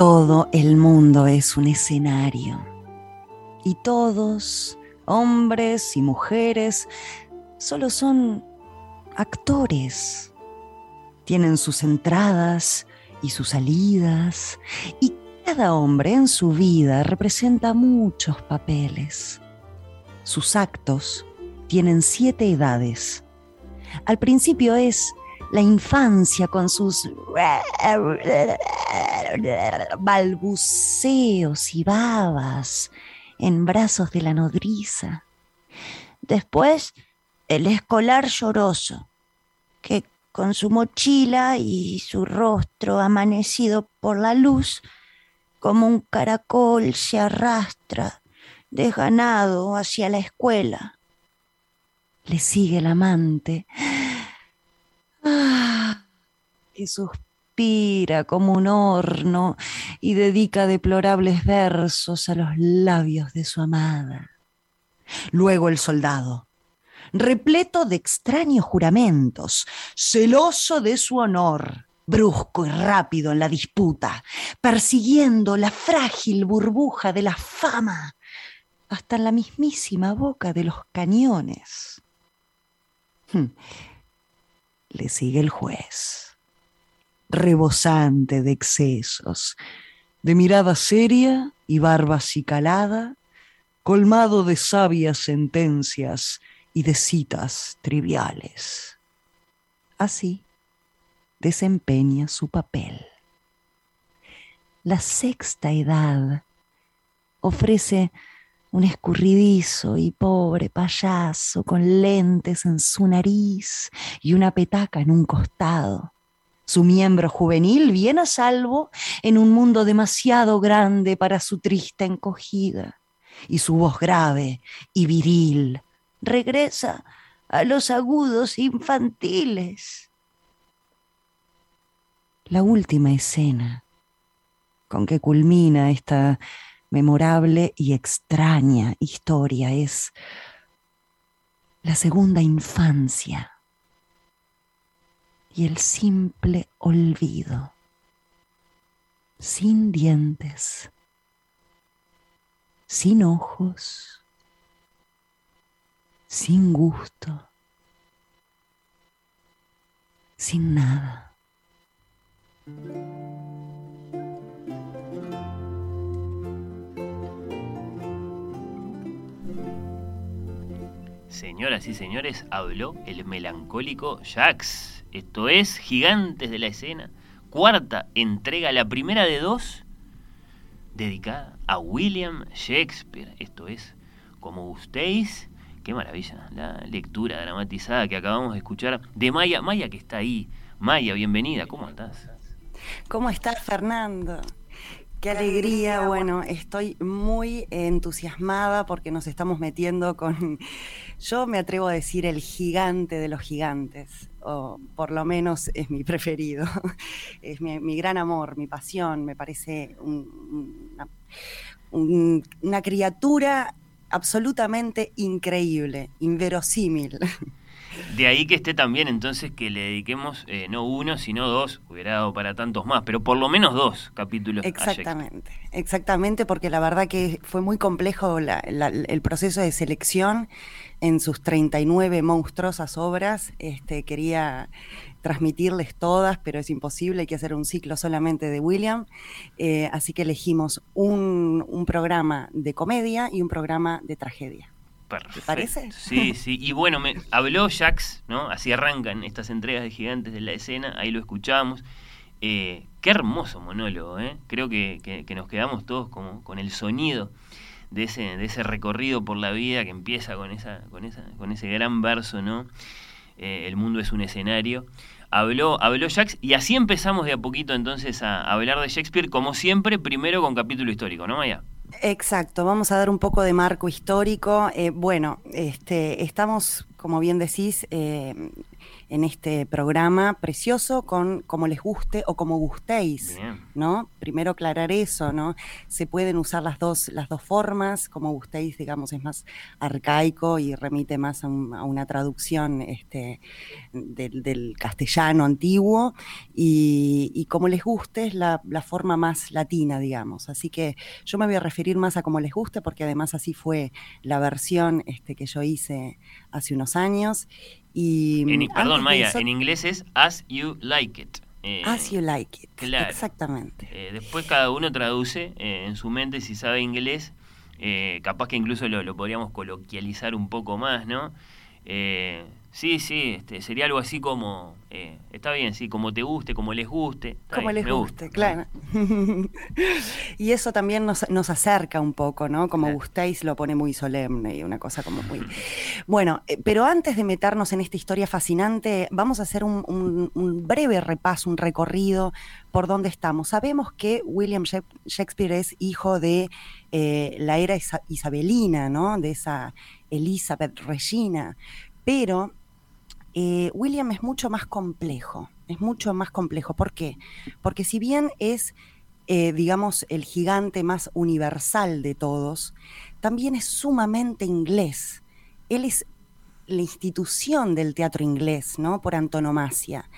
Todo el mundo es un escenario y todos, hombres y mujeres, solo son actores. Tienen sus entradas y sus salidas y cada hombre en su vida representa muchos papeles. Sus actos tienen siete edades. Al principio es la infancia con sus balbuceos y babas en brazos de la nodriza. Después, el escolar lloroso, que con su mochila y su rostro amanecido por la luz, como un caracol se arrastra desganado hacia la escuela. Le sigue el amante, que suspira como un horno y dedica deplorables versos a los labios de su amada. Luego el soldado, repleto de extraños juramentos, celoso de su honor, brusco y rápido en la disputa, persiguiendo la frágil burbuja de la fama hasta la mismísima boca de los cañones. Le sigue el juez, rebosante de excesos, de mirada seria y barba acicalada, colmado de sabias sentencias y de citas triviales. Así desempeña su papel. La sexta edad ofrece un escurridizo y pobre payaso con lentes en su nariz y una petaca en un costado. Su miembro juvenil bien a salvo en un mundo demasiado grande para su triste encogida. Y su voz grave y viril regresa a los agudos infantiles. La última escena con que culmina esta memorable y extraña historia es la segunda infancia y el simple olvido, sin dientes, sin ojos, sin gusto, sin nada. Señoras y señores, habló el melancólico Jax. Esto es Gigantes de la Escena, cuarta entrega, la primera de dos, dedicada a William Shakespeare. Esto es, como gustéis, qué maravilla, la lectura dramatizada que acabamos de escuchar de Maya. Maya que está ahí. Maya, bienvenida, ¿cómo estás? ¿Cómo estás, Fernando? Qué alegría, bueno, estoy muy entusiasmada porque nos estamos metiendo con, yo me atrevo a decir el gigante de los gigantes, o por lo menos es mi preferido, es mi, gran amor, mi pasión, me parece una criatura absolutamente increíble, inverosímil. De ahí que esté también entonces que le dediquemos eh, no uno, sino dos, hubiera dado para tantos más, pero por lo menos dos capítulos. Exactamente, exactamente, porque la verdad que fue muy complejo el proceso de selección en sus 39 monstruosas obras. Este, quería transmitirles todas, pero es imposible, hay que hacer un ciclo solamente de William. Eh, así que elegimos un, un programa de comedia y un programa de tragedia. Perfecto. parece? Sí, sí. Y bueno, me habló Jax, ¿no? Así arrancan estas entregas de gigantes de la escena, ahí lo escuchamos. Eh, qué hermoso monólogo, ¿eh? Creo que, nos quedamos todos como con el sonido de ese, de ese recorrido por la vida que empieza con, esa, con, esa, con ese gran verso, ¿no? Eh, el mundo es un escenario. Habló, habló Jax y así empezamos de a poquito entonces a, hablar de Shakespeare, como siempre, primero con capítulo histórico, ¿no, Maya? Exacto, vamos a dar un poco de marco histórico. Eh, bueno, este, estamos como bien decís, eh, en este programa precioso con como les guste o como gustéis, ¿no? Primero aclarar eso, ¿no? Se pueden usar las dos, las dos formas, como gustéis, digamos, es más arcaico y remite más a, una traducción este, del, castellano antiguo, y, como les guste es la, forma más latina, digamos. Así que yo me voy a referir más a como les guste, porque además así fue la versión este, que yo hice hace unos años. Y perdón, Maya, en inglés es As You Like It. Eh, as You Like It. Exactamente. Eh, después cada uno traduce eh, en su mente si sabe inglés. capaz que incluso lo, lo, podríamos coloquializar un poco más, ¿no? Sí, sí, este, sería algo así como, eh, está bien, sí, como te guste, como les guste. Como les guste, claro. y eso también nos, nos, acerca un poco, ¿no? Como gustéis lo pone muy solemne y una cosa como muy... Bueno, eh, pero antes de meternos en esta historia fascinante, vamos a hacer un, breve repaso, un recorrido por dónde estamos. Sabemos que William Shakespeare es hijo de eh, la era isabelina, ¿no? De esa Elizabeth Regina, pero eh, William es mucho más complejo, es mucho más complejo. ¿Por qué? Porque si bien es, eh, digamos, el gigante más universal de todos, también es sumamente inglés. Él es la institución del teatro inglés, ¿no? Por antonomasia.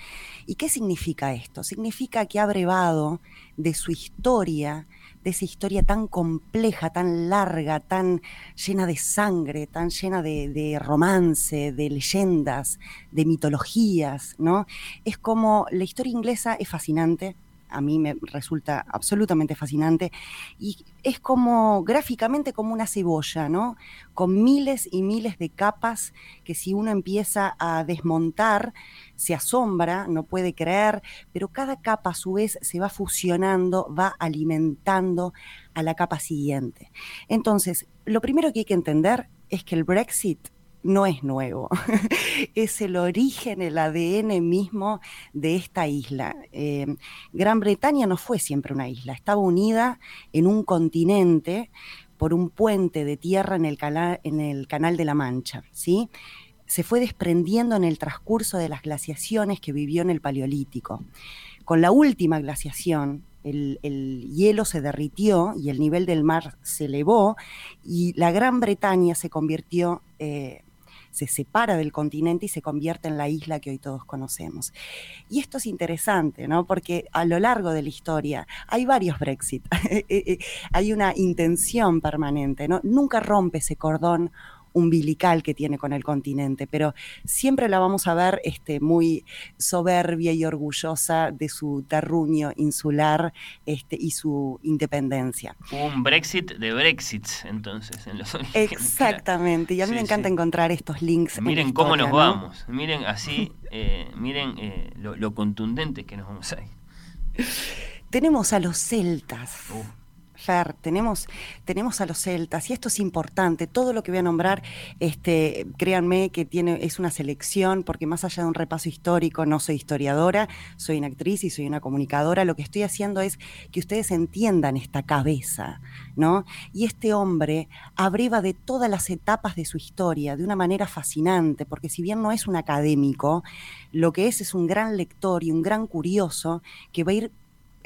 ¿Y qué significa esto? Significa que ha brevado de su historia de esa historia tan compleja, tan larga, tan llena de sangre, tan llena de, romance, de leyendas, de mitologías, ¿no? Es como la historia inglesa es fascinante, a mí me resulta absolutamente fascinante y es como gráficamente como una cebolla, ¿no? Con miles y miles de capas que si uno empieza a desmontar, se asombra, no puede creer, pero cada capa a su vez se va fusionando, va alimentando a la capa siguiente. Entonces, lo primero que hay que entender es que el Brexit no es nuevo, es el origen, el ADN mismo de esta isla. Eh, Gran Bretaña no fue siempre una isla, estaba unida en un continente por un puente de tierra en el, en el Canal de la Mancha, ¿sí? Se fue desprendiendo en el transcurso de las glaciaciones que vivió en el Paleolítico. Con la última glaciación, el, hielo se derritió y el nivel del mar se elevó y la Gran Bretaña se convirtió eh, se separa del continente y se convierte en la isla que hoy todos conocemos. Y esto es interesante, ¿no? Porque a lo largo de la historia hay varios Brexit, eh, eh, hay una intención permanente, ¿no? Nunca rompe ese cordón umbilical que tiene con el continente, pero siempre la vamos a ver este, muy soberbia y orgullosa de su terruño insular este, y su independencia. Un Brexit de Brexits, entonces, en los Exactamente, y a mí me encanta encontrar estos links. Miren cómo nos vamos, miren así, eh, miren eh, lo, contundente que nos vamos a ir. Tenemos a los celtas tenemos, tenemos a los celtas y esto es importante. Todo lo que voy a nombrar, este, créanme que tiene, es una selección, porque más allá de un repaso histórico, no soy historiadora, soy una actriz y soy una comunicadora. Lo que estoy haciendo es que ustedes entiendan esta cabeza, ¿no? Y este hombre abreva de todas las etapas de su historia de una manera fascinante, porque si bien no es un académico, lo que es es un gran lector y un gran curioso que va a ir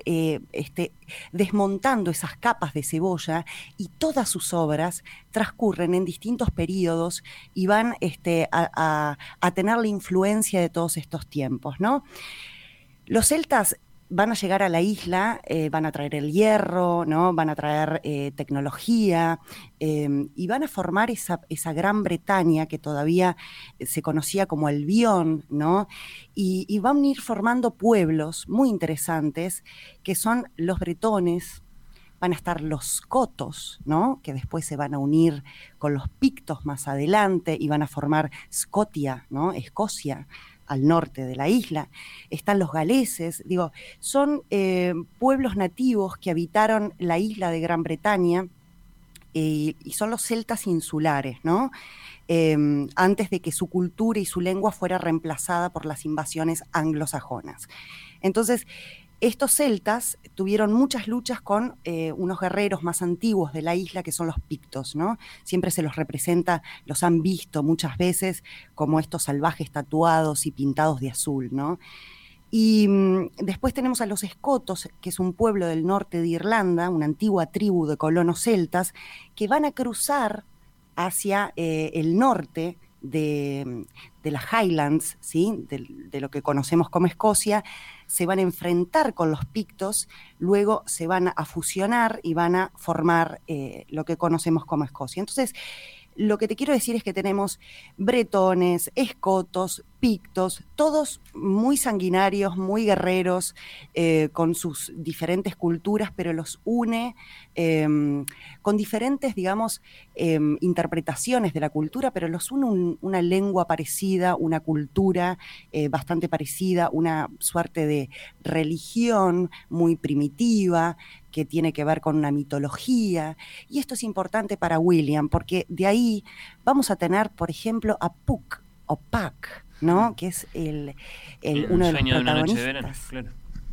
eh, este, desmontando esas capas de cebolla y todas sus obras transcurren en distintos periodos y van este, a, a, tener la influencia de todos estos tiempos. ¿no? Los celtas van a llegar a la isla, eh, van a traer el hierro, ¿no? van a traer eh, tecnología em, y van a formar esa, Gran Bretaña que todavía se conocía como Albión, ¿no? Y, y, van a ir formando pueblos muy interesantes que son los bretones, van a estar los cotos, ¿no? que después se van a unir con los pictos más adelante y van a formar Scotia, ¿no? Escocia al norte de la isla, están los galeses, digo, son eh, pueblos nativos que habitaron la isla de Gran Bretaña eh, y son los celtas insulares, ¿no? Em, antes de que su cultura y su lengua fuera reemplazada por las invasiones anglosajonas. Entonces, estos celtas tuvieron muchas luchas con eh, unos guerreros más antiguos de la isla que son los pictos, ¿no? Siempre se los representa, los han visto muchas veces como estos salvajes tatuados y pintados de azul, ¿no? Y mm, después tenemos a los escotos, que es un pueblo del norte de Irlanda, una antigua tribu de colonos celtas, que van a cruzar hacia eh, el norte de, las Highlands, ¿sí? de, lo que conocemos como Escocia, se van a enfrentar con los pictos, luego se van a fusionar y van a formar eh, lo que conocemos como Escocia. Entonces, lo que te quiero decir es que tenemos bretones, escotos, pictos, todos muy sanguinarios, muy guerreros, eh, con sus diferentes culturas, pero los une em, con diferentes, digamos, em, interpretaciones de la cultura, pero los une una lengua parecida, una cultura eh, bastante parecida, una suerte de religión muy primitiva, que tiene que ver con una mitología. Y esto es importante para William, porque de ahí vamos a tener, por ejemplo, a Puck o Puck, ¿no? Que es el, uno de los protagonistas.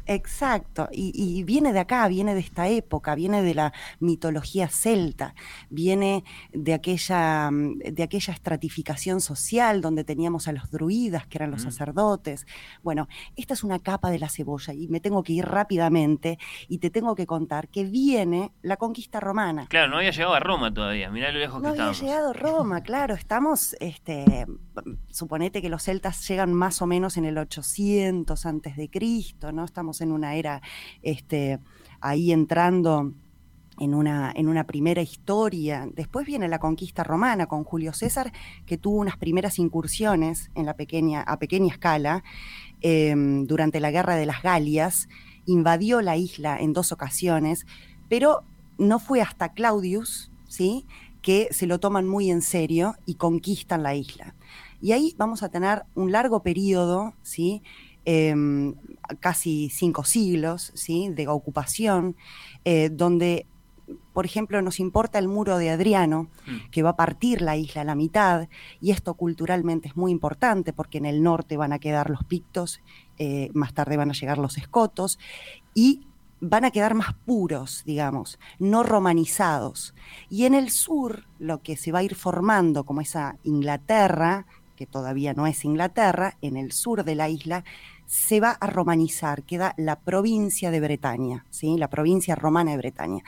Exacto, y, viene de acá, viene de esta época, viene de la mitología celta, viene de aquella, mm, de aquella estratificación social donde teníamos a los druidas, que eran los sacerdotes. Bueno, esta es una capa de la cebolla y me tengo que ir rápidamente y te tengo que contar que viene la conquista romana. Claro, no había llegado a Roma todavía, mirá lo lejos que estábamos. No había llegado a Roma, claro, estamos, este, suponete que los celtas llegan más o menos en el 800 antes de Cristo, ¿no? Estamos en una era este, ahí entrando en una, en una primera historia. Después viene la conquista romana con Julio César, que tuvo unas primeras incursiones en la pequeña, a pequeña escala em, durante la guerra de las Galias, invadió la isla en dos ocasiones, pero no fue hasta Claudius, ¿sí? que se lo toman muy en serio y conquistan la isla. Y ahí vamos a tener un largo periodo, ¿sí? Em, casi cinco siglos ¿sí? de ocupación, eh, donde, por ejemplo, nos importa el muro de Adriano, mm. que va a partir la isla a la mitad, y esto culturalmente es muy importante porque en el norte van a quedar los pictos, eh, más tarde van a llegar los escotos, y van a quedar más puros, digamos, no romanizados. Y en el sur, lo que se va a ir formando como esa Inglaterra, que todavía no es Inglaterra, en el sur de la isla, se va a romanizar, queda la provincia de Bretaña, ¿sí? la provincia romana de Bretaña.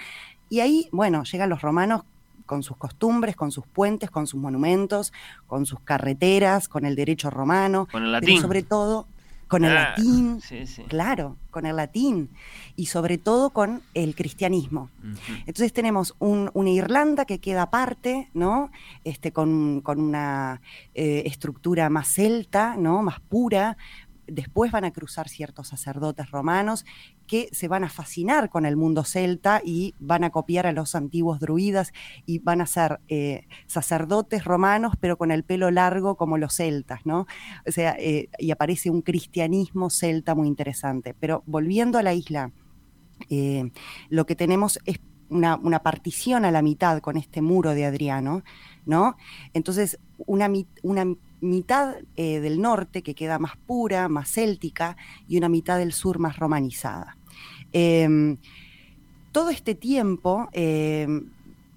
Y ahí, bueno, llegan los romanos con sus costumbres, con sus puentes, con sus monumentos, con sus carreteras, con el derecho romano, con el latín. pero sobre todo con el ah, latín, claro, con el latín y sobre todo con el cristianismo. Entonces tenemos una Irlanda que queda aparte, ¿no? Este, con, una eh, estructura más celta, ¿no? Más pura, después van a cruzar ciertos sacerdotes romanos que se van a fascinar con el mundo celta y van a copiar a los antiguos druidas y van a ser eh, sacerdotes romanos, pero con el pelo largo como los celtas, ¿no? O sea, eh, y aparece un cristianismo celta muy interesante. Pero volviendo a la isla, eh, lo que tenemos es una, partición a la mitad con este muro de Adriano, ¿no? Entonces, una, una mitad eh, del norte que queda más pura, más céltica, y una mitad del sur más romanizada. Em, todo este tiempo em,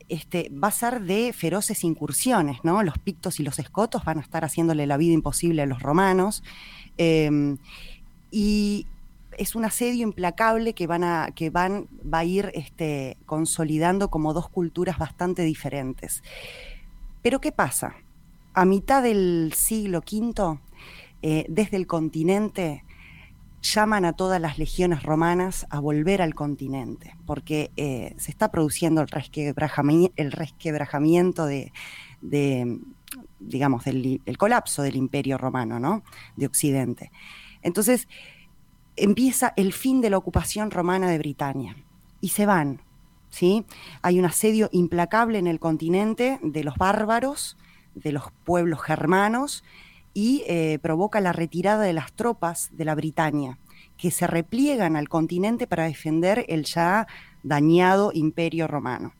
este, va a ser de feroces incursiones, ¿no? Los pictos y los escotos van a estar haciéndole la vida imposible a los romanos. Em, y es un asedio implacable que van a, que van, va a ir este, consolidando como dos culturas bastante diferentes. Pero ¿qué pasa? A mitad del siglo V, eh, desde el continente, llaman a todas las legiones romanas a volver al continente, porque eh, se está produciendo el resquebrajamiento, de, digamos, del, colapso del imperio romano, ¿no? De Occidente. Entonces, empieza el fin de la ocupación romana de Britania y se van, ¿sí? Hay un asedio implacable en el continente de los bárbaros, de los pueblos germanos y eh, provoca la retirada de las tropas de la Britania, que se repliegan al continente para defender el ya dañado imperio romano.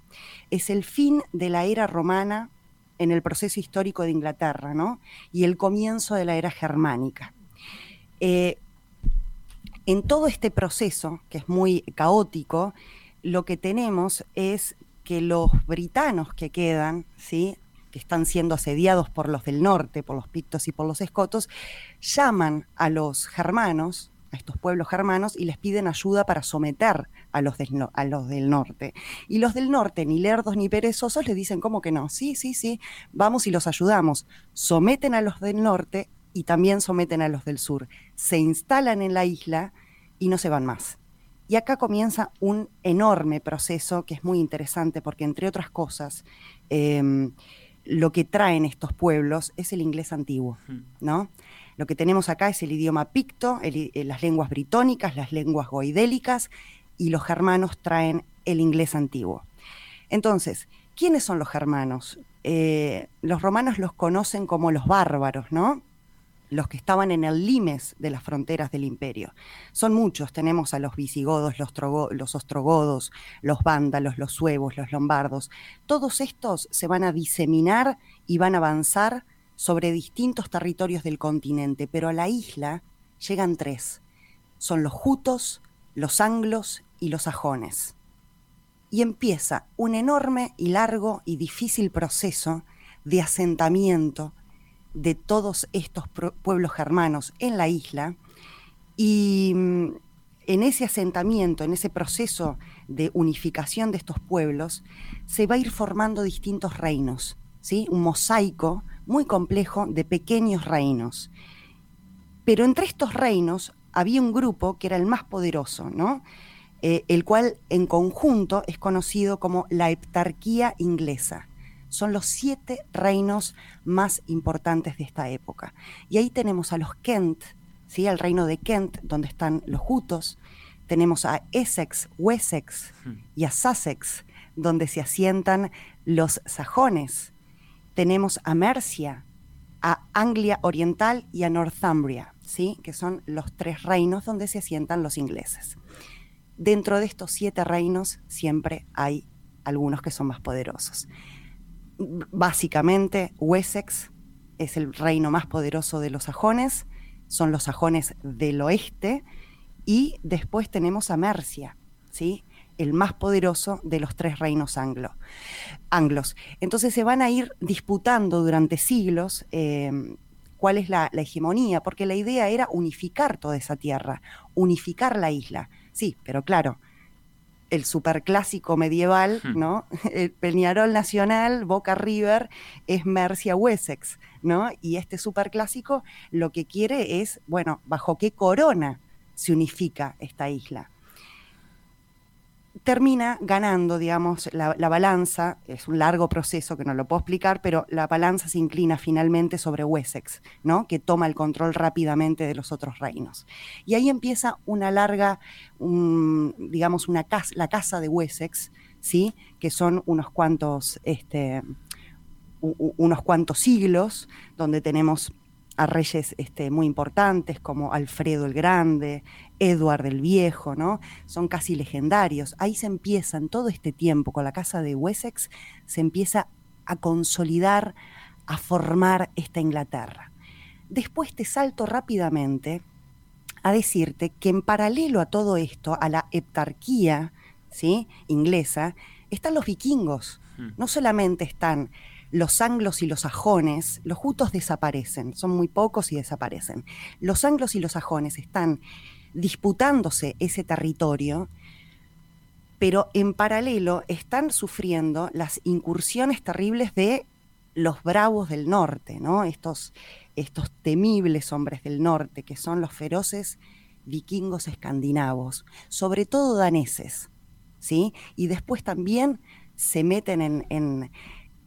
Es el fin de la era romana en el proceso histórico de Inglaterra, ¿no? Y el comienzo de la era germánica. Eh, En todo este proceso, que es muy caótico, lo que tenemos es que los britanos que quedan, ¿sí? Que están siendo asediados por los del norte, por los pictos y por los escotos, llaman a los germanos, a estos pueblos germanos, y les piden ayuda para someter a los, del, a los del norte. Y los del norte, ni lerdos ni perezosos, les dicen, ¿cómo que no? Sí, sí, sí, vamos y los ayudamos. Someten a los del norte y también someten a los del sur. Se instalan en la isla y no se van más. Y acá comienza un enorme proceso que es muy interesante porque, entre otras cosas, em, lo que traen estos pueblos es el inglés antiguo, ¿no? Lo que tenemos acá es el idioma picto, eh, las lenguas britónicas, las lenguas goidélicas, y los germanos traen el inglés antiguo. Entonces, ¿quiénes son los germanos? Eh, los romanos los conocen como los bárbaros, ¿no? Los que estaban en el limes de las fronteras del imperio. Son muchos, tenemos a los visigodos, los, los ostrogodos, los vándalos, los suevos, los lombardos. Todos estos se van a diseminar y van a avanzar sobre distintos territorios del continente, pero a la isla llegan tres. Son los jutos, los anglos y los sajones. Y empieza un enorme y largo y difícil proceso de asentamiento, de todos estos pueblos germanos en la isla y mm, en ese asentamiento, en ese proceso de unificación de estos pueblos, se va a ir formando distintos reinos, ¿sí? un mosaico muy complejo de pequeños reinos. Pero entre estos reinos había un grupo que era el más poderoso, ¿no? Eh, el cual en conjunto es conocido como la heptarquía inglesa son los siete reinos más importantes de esta época. Y ahí tenemos a los Kent, ¿sí? al reino de Kent, donde están los Jutos, tenemos a Essex, Wessex y a Sussex, donde se asientan los sajones. Tenemos a Mercia, a Anglia Oriental y a Northumbria, ¿sí? que son los tres reinos donde se asientan los ingleses. Dentro de estos siete reinos siempre hay algunos que son más poderosos básicamente Wessex es el reino más poderoso de los sajones, son los sajones del oeste, y después tenemos a Mercia, ¿sí? el más poderoso de los tres reinos anglo, anglos. Entonces se van a ir disputando durante siglos eh, cuál es la, hegemonía, porque la idea era unificar toda esa tierra, unificar la isla. Sí, pero claro, el superclásico medieval, hmm. ¿no? El Peñarol Nacional, Boca River, es Mercia Wessex, ¿no? Y este superclásico lo que quiere es, bueno, bajo qué corona se unifica esta isla termina ganando, digamos, la, balanza, es un largo proceso que no lo puedo explicar, pero la balanza se inclina finalmente sobre Wessex, ¿no? que toma el control rápidamente de los otros reinos. Y ahí empieza una larga, digamos, una casa, la casa de Wessex, ¿sí? que son unos cuantos, este, unos cuantos siglos, donde tenemos a reyes este, muy importantes como Alfredo el Grande, Edward el Viejo, ¿no? Son casi legendarios. Ahí se empieza, en todo este tiempo, con la casa de Wessex, se empieza a consolidar, a formar esta Inglaterra. Después te salto rápidamente a decirte que en paralelo a todo esto, a la heptarquía ¿sí? inglesa, están los vikingos. Hmm. No solamente están los anglos y los sajones, los jutos desaparecen, son muy pocos y desaparecen. Los anglos y los sajones están disputándose ese territorio, pero en paralelo están sufriendo las incursiones terribles de los bravos del norte, ¿no? Estos, estos temibles hombres del norte, que son los feroces vikingos escandinavos, sobre todo daneses, ¿sí? Y después también se meten en,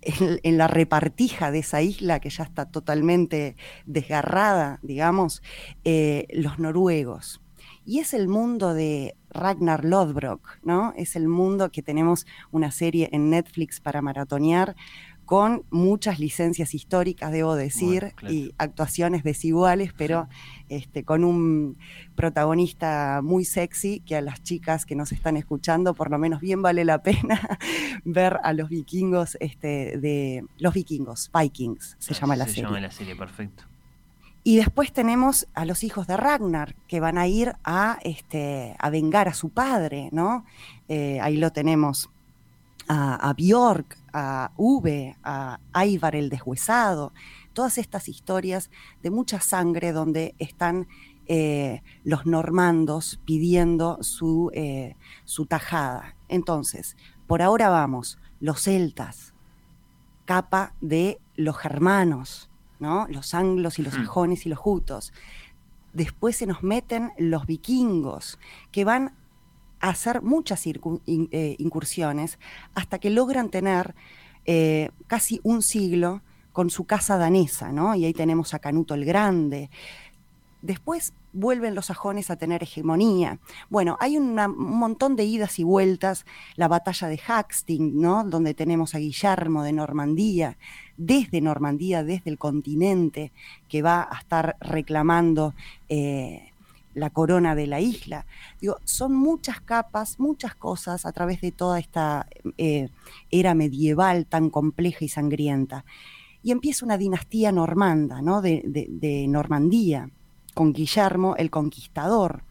en, la repartija de esa isla que ya está totalmente desgarrada, digamos, eh, los noruegos. Y es el mundo de Ragnar Lodbrok, ¿no? Es el mundo que tenemos una serie en Netflix para maratonear con muchas licencias históricas, debo decir, y actuaciones desiguales, pero este, con un protagonista muy sexy que a las chicas que nos están escuchando, por lo menos bien vale la pena ver a los vikingos, este, de los vikingos, Vikings, se llama la serie. Se llama la serie, perfecto. Y después tenemos a los hijos de Ragnar, que van a ir a, este, a vengar a su padre, ¿no? Eh, ahí lo tenemos a, a, Bjork, a Uve, a Ivar el deshuesado, todas estas historias de mucha sangre donde están eh, los normandos pidiendo su, eh, su tajada. Entonces, por ahora vamos, los celtas, capa de los germanos, ¿no? Los anglos y los sajones y los jutos. Después se nos meten los vikingos, que van a hacer muchas eh, incursiones hasta que logran tener casi un siglo con su casa danesa, ¿no? Y ahí tenemos a Canuto el Grande. Después vuelven los sajones a tener hegemonía. Bueno, hay un montón de idas y vueltas, la batalla de Hastings, ¿no? Donde tenemos a Guillermo de Normandía, desde Normandía, desde el continente, que va a estar reclamando eh, la corona de la isla. Digo, son muchas capas, muchas cosas a través de toda esta eh, era medieval tan compleja y sangrienta y empieza una dinastía normanda, ¿no? de, Normandía, con Guillermo el Conquistador.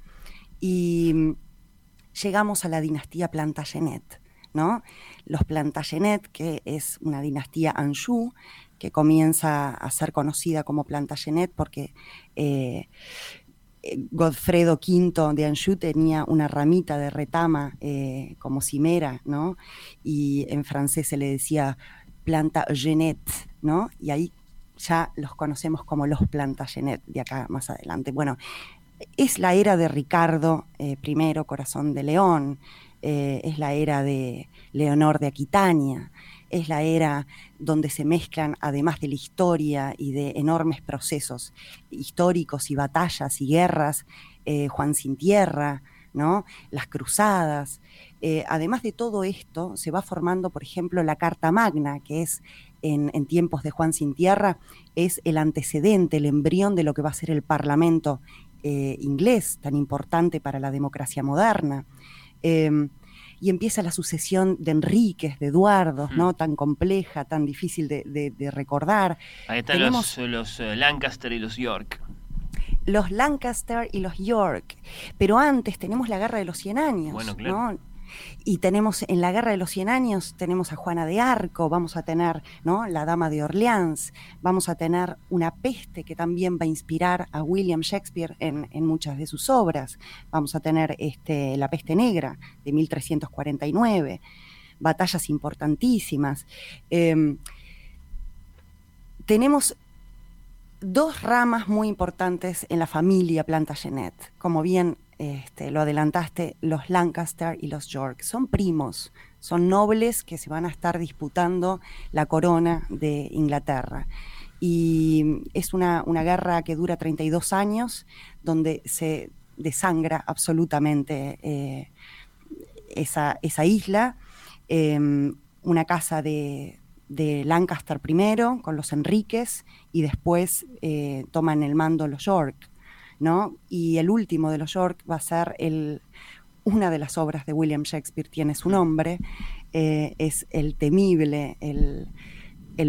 Y mm, llegamos a la dinastía Plantagenet, ¿no? Los Plantagenet, que es una dinastía Anjou, que comienza a ser conocida como Plantagenet porque eh, Godfredo V de Anjou tenía una ramita de retama eh, como cimera, ¿no? Y en francés se le decía planta Genet, ¿no? Y ahí ya los conocemos como los Plantagenet de acá más adelante. Bueno, es la era de Ricardo I, eh, Corazón de León, eh, es la era de Leonor de Aquitania, es la era donde se mezclan, además de la historia y de enormes procesos históricos y batallas y guerras, eh, Juan sin tierra, ¿no? las cruzadas, eh, además de todo esto, se va formando, por ejemplo, la Carta Magna, que es en, tiempos de Juan Sin Tierra, es el antecedente, el embrión de lo que va a ser el Parlamento eh, inglés, tan importante para la democracia moderna. Em, y empieza la sucesión de Enríquez, de Eduardos, ¿no? Tan compleja, tan difícil de, recordar. Ahí están los, eh, Lancaster y los York los Lancaster y los York. Pero antes tenemos la Guerra de los Cien Años. Bueno, claro. Y tenemos en la Guerra de los Cien Años, tenemos a Juana de Arco, vamos a tener ¿no? la Dama de Orleans, vamos a tener una peste que también va a inspirar a William Shakespeare en, muchas de sus obras. Vamos a tener este, la peste negra de 1349, batallas importantísimas. Em, tenemos dos ramas muy importantes en la familia Plantagenet. Como bien este, lo adelantaste, los Lancaster y los York. Son primos, son nobles que se van a estar disputando la corona de Inglaterra. Y es una, guerra que dura 32 años, donde se desangra absolutamente eh, esa, isla. Em, una casa de, Lancaster primero, con los Enríquez, y después eh, toman el mando los York. Y el último de los York va a ser el, una de las obras de William Shakespeare, tiene su nombre, eh, es el temible, el,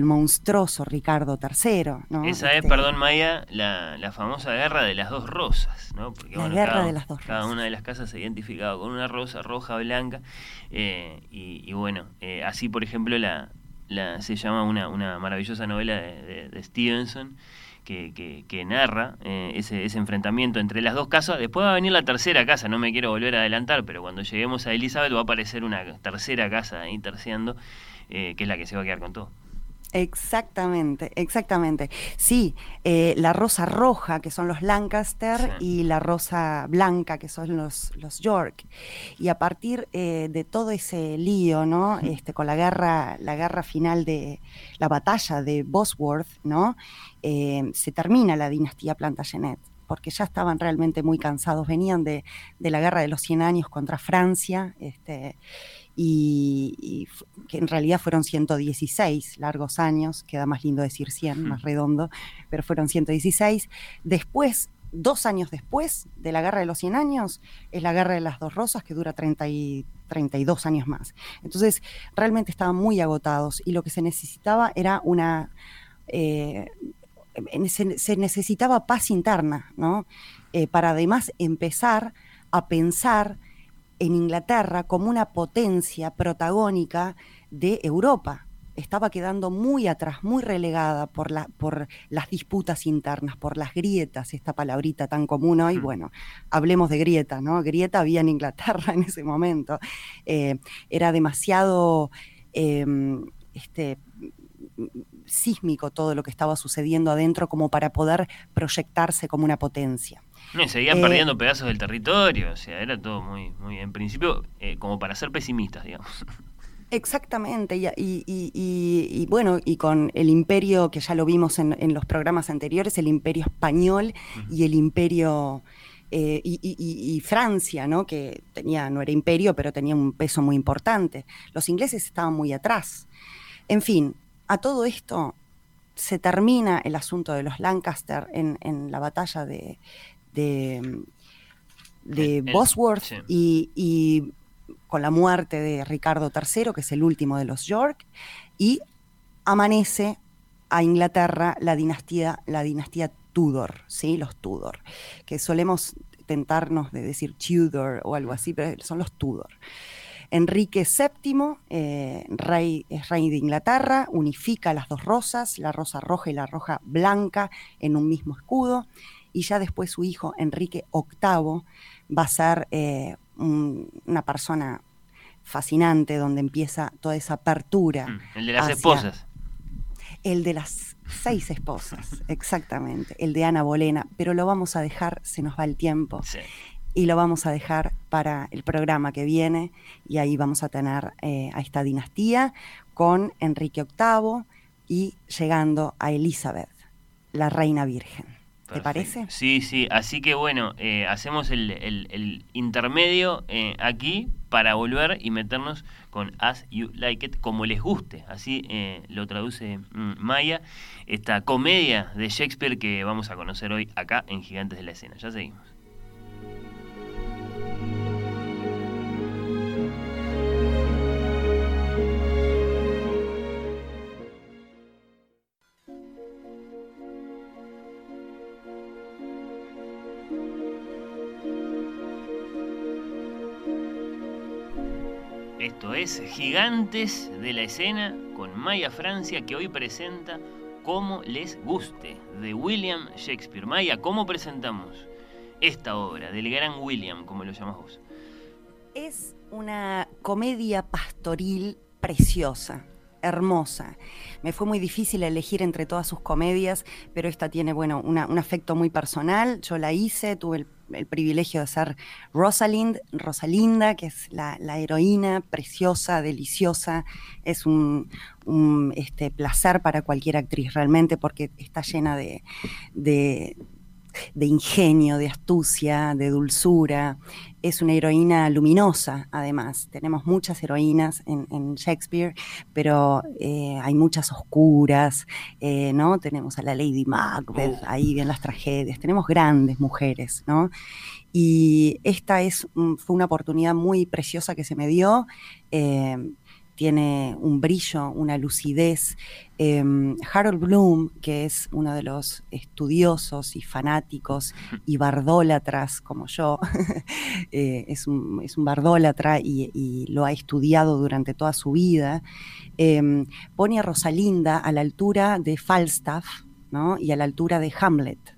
monstruoso Ricardo III. Esa es, este perdón Maya, la, famosa guerra de las dos rosas, ¿no? la guerra de las dos rosas. Cada una de las casas se identificaba con una rosa roja, blanca, eh, y, bueno, eh, así por ejemplo la, se llama una, una maravillosa novela de Stevenson, que, narra eh, ese, enfrentamiento entre las dos casas. Después va a venir la tercera casa, no me quiero volver a adelantar, pero cuando lleguemos a Elizabeth va a aparecer una tercera casa ahí terciando, eh, que es la que se va a quedar con todo. Exactamente, exactamente. Sí, eh, la rosa roja, que son los Lancaster, y la rosa blanca, que son los, los York. Y a partir eh, de todo ese lío, ¿no? Este, con la guerra, la guerra final de la batalla de Bosworth, ¿no? Eh, se termina la dinastía Plantagenet porque ya estaban realmente muy cansados, venían de, de la guerra de los 100 años contra Francia, este, y, que en realidad fueron 116 largos años, queda más lindo decir 100, más redondo, pero fueron 116. Después, dos años después de la Guerra de los 100 años, es la Guerra de las Dos Rosas, que dura 30 y 32 años más. Entonces, realmente estaban muy agotados y lo que se necesitaba era una... Eh, se, necesitaba paz interna, ¿no? Eh, para además empezar a pensar en Inglaterra como una potencia protagónica de Europa. Estaba quedando muy atrás, muy relegada por, la, por las disputas internas, por las grietas, esta palabrita tan común hoy. Mm. Bueno, hablemos de grieta, ¿no? Grieta había en Inglaterra en ese momento. Eh, era demasiado em, este, sísmico todo lo que estaba sucediendo adentro como para poder proyectarse como una potencia. seguían eh, perdiendo pedazos del territorio, o sea, era todo muy, muy en principio, eh, como para ser pesimistas, digamos. Exactamente, y, bueno, y con el imperio que ya lo vimos en, los programas anteriores, el imperio español y el imperio eh, y, Francia, ¿no? que tenía, no era imperio, pero tenía un peso muy importante. Los ingleses estaban muy atrás. En fin, a todo esto se termina el asunto de los Lancaster en, la batalla de, de, Bosworth y, con la muerte de Ricardo III, que es el último de los York, y amanece a Inglaterra la dinastía, la dinastía Tudor, ¿sí? los Tudor, que solemos tentarnos de decir Tudor o algo así, pero son los Tudor. Enrique VII, eh, rey, es rey de Inglaterra, unifica las dos rosas, la rosa roja y la roja blanca, en un mismo escudo, y ya después su hijo, Enrique VIII, va a ser eh, una persona fascinante donde empieza toda esa apertura. Mm, el de las esposas. El de las seis esposas, exactamente. El de Ana Bolena, pero lo vamos a dejar, se nos va el tiempo. Sí y lo vamos a dejar para el programa que viene y ahí vamos a tener eh, a esta dinastía con Enrique VIII y llegando a Elizabeth, la reina virgen. ¿Te parece? Sí, sí, así que bueno, eh, hacemos el, intermedio eh, aquí para volver y meternos con As You Like It como les guste, así lo traduce mm, Maya, esta comedia de Shakespeare que vamos a conocer hoy acá en Gigantes de la Escena. Ya seguimos. Es Gigantes de la Escena con Maya Francia que hoy presenta Como les guste de William Shakespeare. Maya, ¿cómo presentamos esta obra del gran William, como lo llamas vos? Es una comedia pastoril preciosa hermosa. Me fue muy difícil elegir entre todas sus comedias, pero esta tiene, bueno, un afecto muy personal. Yo la hice, tuve el, privilegio de ser Rosalind, Rosalinda, que es la, heroína preciosa, deliciosa. Es un, este, placer para cualquier actriz realmente porque está llena de ingenio, de astucia, de dulzura. Es una heroína luminosa, además. Tenemos muchas heroínas en, Shakespeare, pero eh, hay muchas oscuras, eh, ¿no? Tenemos a la Lady Macbeth, oh. ahí bien las tragedias. Tenemos grandes mujeres, ¿no? Y esta es, fue una oportunidad muy preciosa que se me dio. Eh, tiene un brillo, una lucidez. Em, Harold Bloom, que es uno de los estudiosos y fanáticos y bardólatras como yo, eh, es, un, es, un, bardólatra y, lo ha estudiado durante toda su vida, em, pone a Rosalinda a la altura de Falstaff ¿no? y a la altura de Hamlet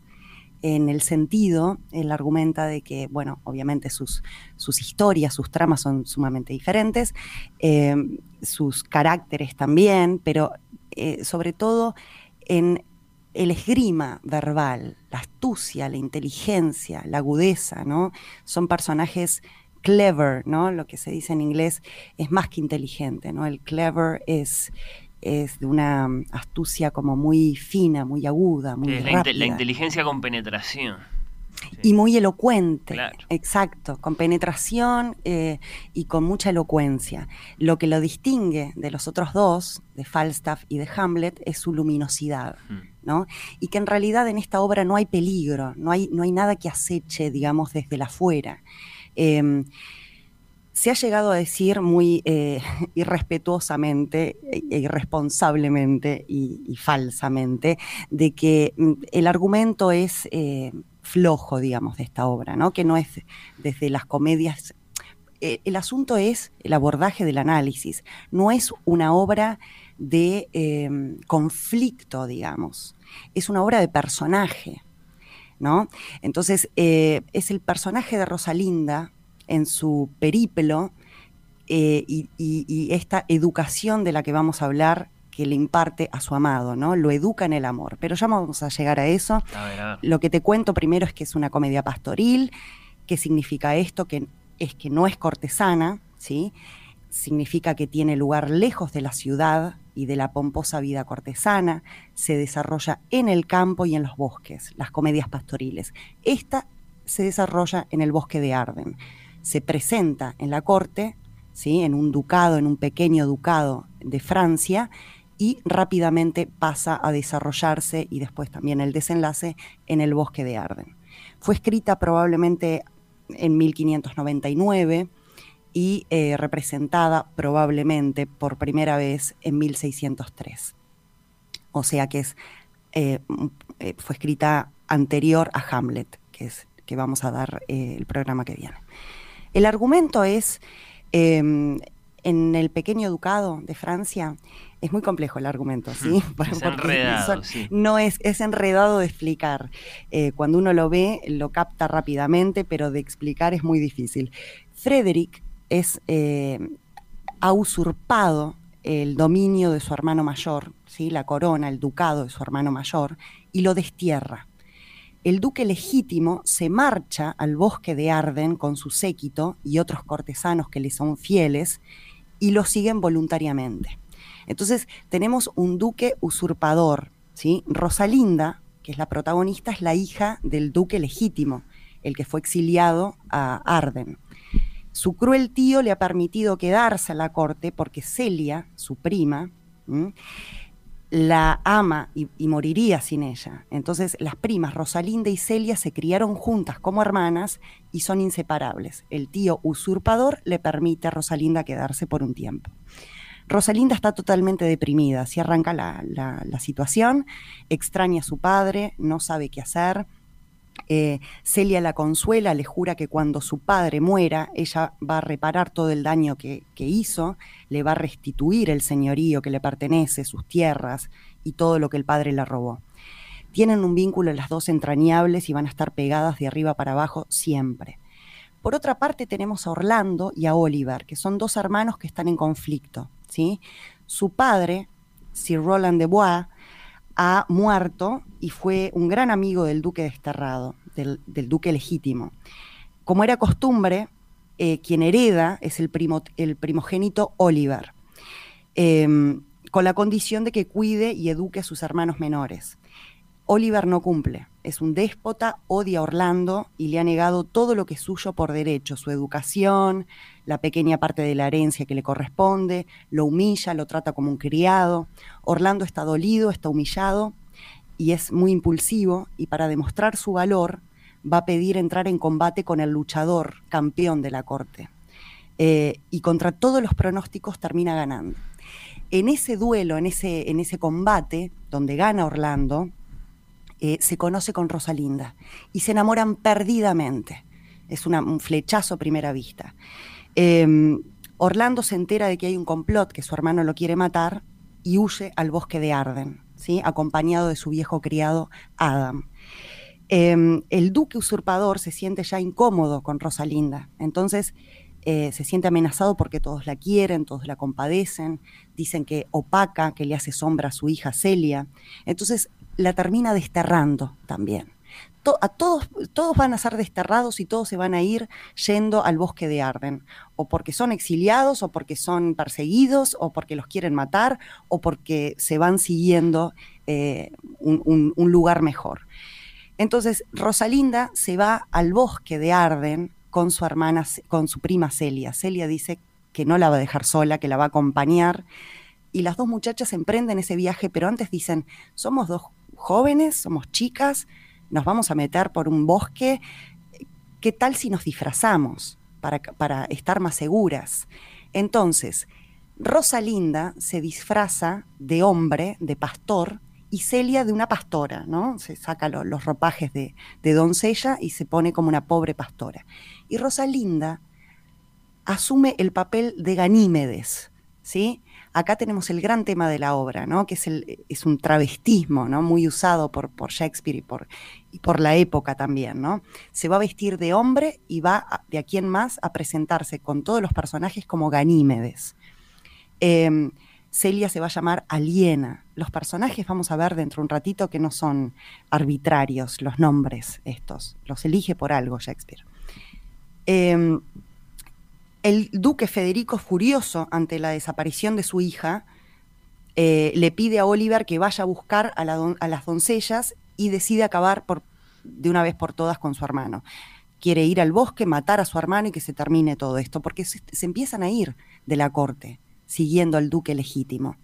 en el sentido, él argumenta de que, bueno, obviamente sus, sus historias, sus tramas son sumamente diferentes, eh, sus caracteres también, pero eh, sobre todo en el esgrima verbal, la astucia, la inteligencia, la agudeza, ¿no? Son personajes clever, ¿no? Lo que se dice en inglés es más que inteligente, ¿no? El clever es es de una mm, astucia como muy fina, muy aguda, muy rápida. La, inteligencia con penetración. Y muy elocuente, exacto, con penetración eh, y con mucha elocuencia. Lo que lo distingue de los otros dos, de Falstaff y de Hamlet, es su luminosidad, ¿no? Y que en realidad en esta obra no hay peligro, no hay, no hay nada que aceche, digamos, desde la afuera. Em, se ha llegado a decir muy eh, irrespetuosamente, e irresponsablemente y, falsamente de que mm, el argumento es eh, flojo, digamos, de esta obra, ¿no? que no es desde las comedias. Eh, el asunto es el abordaje del análisis, no es una obra de em, conflicto, digamos, es una obra de personaje. ¿no? Entonces, es el personaje de Rosalinda, en su periplo eh, y, esta educación de la que vamos a hablar que le imparte a su amado, ¿no? Lo educa en el amor. Pero ya vamos a llegar a eso. Lo que te cuento primero es que es una comedia pastoril. ¿Qué significa esto? Que es que no es cortesana, ¿sí? Significa que tiene lugar lejos de la ciudad y de la pomposa vida cortesana. Se desarrolla en el campo y en los bosques, las comedias pastoriles. Esta se desarrolla en el bosque de Arden se presenta en la corte, ¿sí? en un ducado, en un pequeño ducado de Francia, y rápidamente pasa a desarrollarse y después también el desenlace en el bosque de Arden. Fue escrita probablemente en 1599 y eh, representada probablemente por primera vez en 1603. O sea que es, eh, eh, fue escrita anterior a Hamlet, que es que vamos a dar el programa que viene. El argumento es, em, en el pequeño ducado de Francia, es muy complejo el argumento, ¿sí? Es enredado, No es, es enredado de explicar. Eh, cuando uno lo ve, lo capta rápidamente, pero de explicar es muy difícil. Frederick es, eh, ha usurpado el dominio de su hermano mayor, ¿sí? la corona, el ducado de su hermano mayor, y lo destierra el duque legítimo se marcha al bosque de Arden con su séquito y otros cortesanos que le son fieles y lo siguen voluntariamente. Entonces tenemos un duque usurpador, ¿sí? Rosalinda, que es la protagonista, es la hija del duque legítimo, el que fue exiliado a Arden. Su cruel tío le ha permitido quedarse a la corte porque Celia, su prima, la ama y, moriría sin ella. Entonces las primas Rosalinda y Celia se criaron juntas como hermanas y son inseparables. El tío usurpador le permite a Rosalinda quedarse por un tiempo. Rosalinda está totalmente deprimida, así arranca la, la situación, extraña a su padre, no sabe qué hacer, eh, Celia la consuela, le jura que cuando su padre muera, ella va a reparar todo el daño que, hizo, le va a restituir el señorío que le pertenece, sus tierras y todo lo que el padre le robó. Tienen un vínculo las dos entrañables y van a estar pegadas de arriba para abajo siempre. Por otra parte tenemos a Orlando y a Oliver, que son dos hermanos que están en conflicto. ¿sí? Su padre, Sir Roland de Bois, ha muerto y fue un gran amigo del duque desterrado, del, duque legítimo. Como era costumbre, eh, quien hereda es el, primogénito Oliver, em, con la condición de que cuide y eduque a sus hermanos menores. Oliver no cumple, es un déspota, odia a Orlando y le ha negado todo lo que es suyo por derecho, su educación, la pequeña parte de la herencia que le corresponde, lo humilla, lo trata como un criado. Orlando está dolido, está humillado y es muy impulsivo y para demostrar su valor va a pedir entrar en combate con el luchador campeón de la corte. Eh, y contra todos los pronósticos termina ganando. En ese duelo, en ese, en ese combate donde gana Orlando, eh, se conoce con Rosalinda y se enamoran perdidamente. Es un flechazo a primera vista. Em, Orlando se entera de que hay un complot, que su hermano lo quiere matar, y huye al bosque de Arden, ¿sí? acompañado de su viejo criado Adam. Em, el duque usurpador se siente ya incómodo con Rosalinda, entonces eh, se siente amenazado porque todos la quieren, todos la compadecen, dicen que opaca, que le hace sombra a su hija Celia, entonces la termina desterrando también a todos, todos van a ser desterrados y todos se van a ir yendo al bosque de Arden, o porque son exiliados, o porque son perseguidos, o porque los quieren matar, o porque se van siguiendo eh, un, lugar mejor. Entonces, Rosalinda se va al bosque de Arden con su hermana, con su prima Celia. Celia dice que no la va a dejar sola, que la va a acompañar. Y las dos muchachas emprenden ese viaje, pero antes dicen, somos dos jóvenes, somos chicas, nos vamos a meter por un bosque, ¿qué tal si nos disfrazamos? para, para estar más seguras. Entonces, Rosalinda se disfraza de hombre, de pastor, y Celia de una pastora, ¿no? Se saca los ropajes de, de, doncella y se pone como una pobre pastora. Y Rosalinda asume el papel de Ganímedes, ¿sí? Acá tenemos el gran tema de la obra, ¿no? Que es, el, es un travestismo, ¿no? Muy usado por, por Shakespeare y por, y por la época también, ¿no? Se va a vestir de hombre y va de aquí en más a presentarse con todos los personajes como Ganímedes. Em, Celia se va a llamar Aliena. Los personajes vamos a ver dentro de un ratito que no son arbitrarios los nombres estos, los elige por algo Shakespeare. Em, el duque Federico, furioso ante la desaparición de su hija, eh, le pide a Oliver que vaya a buscar a, las doncellas y decide acabar de una vez por todas con su hermano. Quiere ir al bosque, matar a su hermano y que se termine todo esto, porque se, se empiezan a ir de la corte, siguiendo al duque legítimo.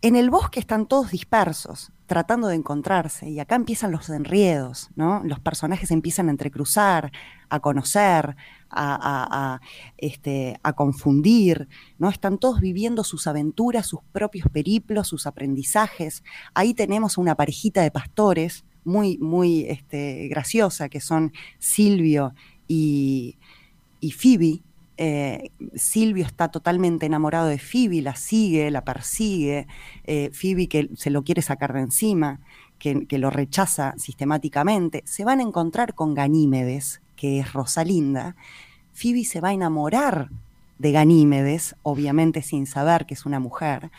En el bosque están todos dispersos, tratando de encontrarse, y acá empiezan los enriedos, ¿no? Los personajes empiezan a entrecruzar, a conocer, a, este, confundir, ¿no? Están todos viviendo sus aventuras, sus propios periplos, sus aprendizajes. Ahí tenemos una parejita de pastores muy, muy este, graciosa, que son Silvio y, y Phoebe, eh, Silvio está totalmente enamorado de Phoebe, la sigue, la persigue, eh, Phoebe que se lo quiere sacar de encima, que, que, lo rechaza sistemáticamente, se van a encontrar con Ganímedes, que es Rosalinda, Phoebe se va a enamorar de Ganímedes, obviamente sin saber que es una mujer,